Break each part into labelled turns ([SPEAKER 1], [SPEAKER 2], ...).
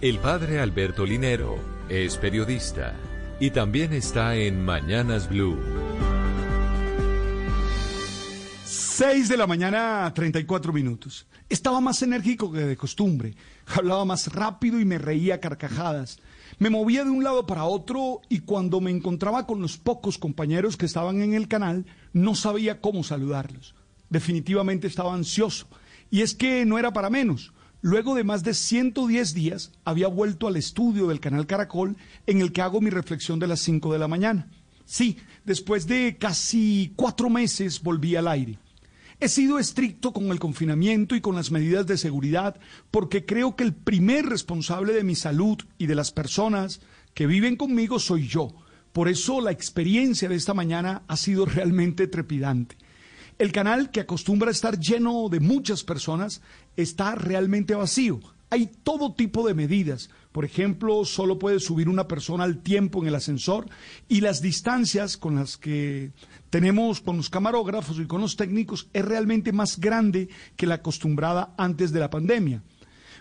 [SPEAKER 1] El padre Alberto Linero es periodista y también está en Mañanas Blue.
[SPEAKER 2] 6 de la mañana, 34 minutos. Estaba más enérgico que de costumbre. Hablaba más rápido y me reía carcajadas. Me movía de un lado para otro y cuando me encontraba con los pocos compañeros que estaban en el canal, no sabía cómo saludarlos. Definitivamente estaba ansioso. Y es que no era para menos. Luego de más de 110 días, había vuelto al estudio del canal Caracol en el que hago mi reflexión de las 5 de la mañana. Sí, después de casi cuatro meses volví al aire. He sido estricto con el confinamiento y con las medidas de seguridad porque creo que el primer responsable de mi salud y de las personas que viven conmigo soy yo. Por eso la experiencia de esta mañana ha sido realmente trepidante. El canal, que acostumbra a estar lleno de muchas personas, está realmente vacío. Hay todo tipo de medidas. Por ejemplo, solo puede subir una persona al tiempo en el ascensor y las distancias con las que tenemos con los camarógrafos y con los técnicos es realmente más grande que la acostumbrada antes de la pandemia.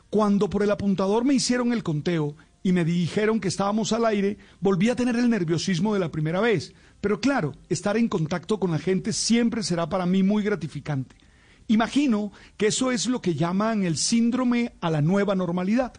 [SPEAKER 2] Cuando por el apuntador me hicieron el conteo y me dijeron que estábamos al aire, volví a tener el nerviosismo de la primera vez. Pero claro, estar en contacto con la gente siempre será para mí muy gratificante. Imagino que eso es lo que llaman el síndrome a la nueva normalidad.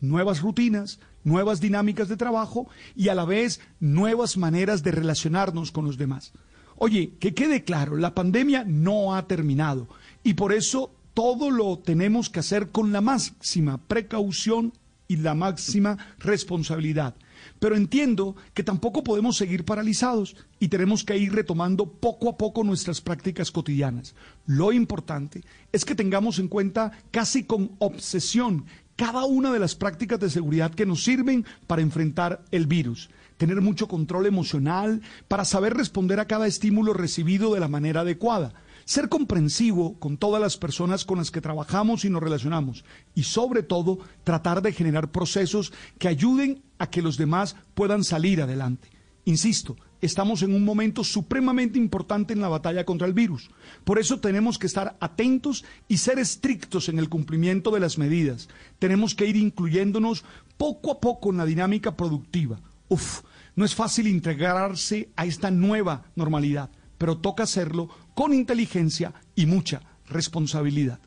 [SPEAKER 2] Nuevas rutinas, nuevas dinámicas de trabajo y a la vez nuevas maneras de relacionarnos con los demás. Oye, que quede claro, la pandemia no ha terminado y por eso todo lo tenemos que hacer con la máxima precaución y la máxima responsabilidad. Pero entiendo que tampoco podemos seguir paralizados y tenemos que ir retomando poco a poco nuestras prácticas cotidianas. Lo importante es que tengamos en cuenta casi con obsesión cada una de las prácticas de seguridad que nos sirven para enfrentar el virus. Tener mucho control emocional para saber responder a cada estímulo recibido de la manera adecuada ser comprensivo con todas las personas con las que trabajamos y nos relacionamos y sobre todo tratar de generar procesos que ayuden a que los demás puedan salir adelante. Insisto, estamos en un momento supremamente importante en la batalla contra el virus. Por eso tenemos que estar atentos y ser estrictos en el cumplimiento de las medidas. Tenemos que ir incluyéndonos poco a poco en la dinámica productiva. Uf, no es fácil integrarse a esta nueva normalidad pero toca hacerlo con inteligencia y mucha responsabilidad.